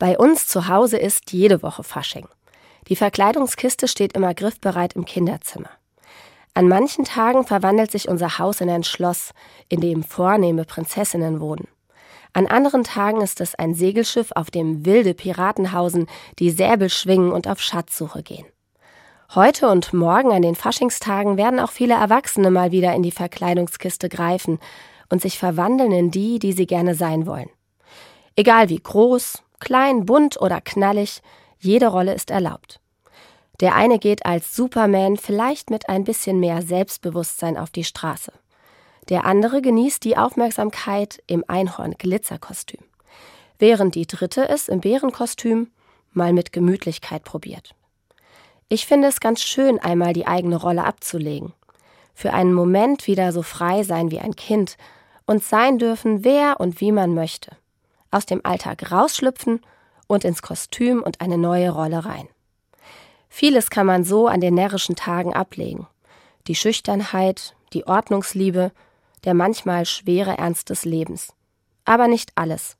Bei uns zu Hause ist jede Woche Fasching. Die Verkleidungskiste steht immer griffbereit im Kinderzimmer. An manchen Tagen verwandelt sich unser Haus in ein Schloss, in dem vornehme Prinzessinnen wohnen. An anderen Tagen ist es ein Segelschiff, auf dem wilde Piraten hausen, die Säbel schwingen und auf Schatzsuche gehen. Heute und morgen an den Faschingstagen werden auch viele Erwachsene mal wieder in die Verkleidungskiste greifen und sich verwandeln in die, die sie gerne sein wollen. Egal wie groß, klein, bunt oder knallig, jede Rolle ist erlaubt. Der eine geht als Superman vielleicht mit ein bisschen mehr Selbstbewusstsein auf die Straße. Der andere genießt die Aufmerksamkeit im Einhorn-Glitzerkostüm, während die dritte es im Bärenkostüm mal mit Gemütlichkeit probiert. Ich finde es ganz schön, einmal die eigene Rolle abzulegen. Für einen Moment wieder so frei sein wie ein Kind und sein dürfen, wer und wie man möchte. Aus dem Alltag rausschlüpfen und ins Kostüm und eine neue Rolle rein. Vieles kann man so an den närrischen Tagen ablegen. Die Schüchternheit, die Ordnungsliebe, der manchmal schwere Ernst des Lebens. Aber nicht alles.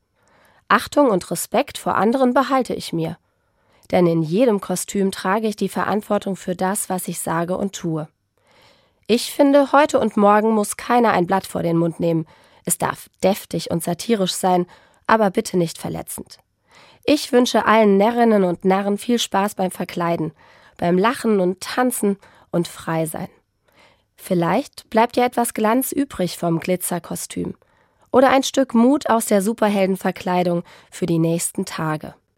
Achtung und Respekt vor anderen behalte ich mir. Denn in jedem Kostüm trage ich die Verantwortung für das, was ich sage und tue. Ich finde, heute und morgen muss keiner ein Blatt vor den Mund nehmen. Es darf deftig und satirisch sein, aber bitte nicht verletzend. Ich wünsche allen Närrinnen und Narren viel Spaß beim Verkleiden, beim Lachen und Tanzen und frei sein. Vielleicht bleibt ja etwas Glanz übrig vom Glitzerkostüm oder ein Stück Mut aus der Superheldenverkleidung für die nächsten Tage.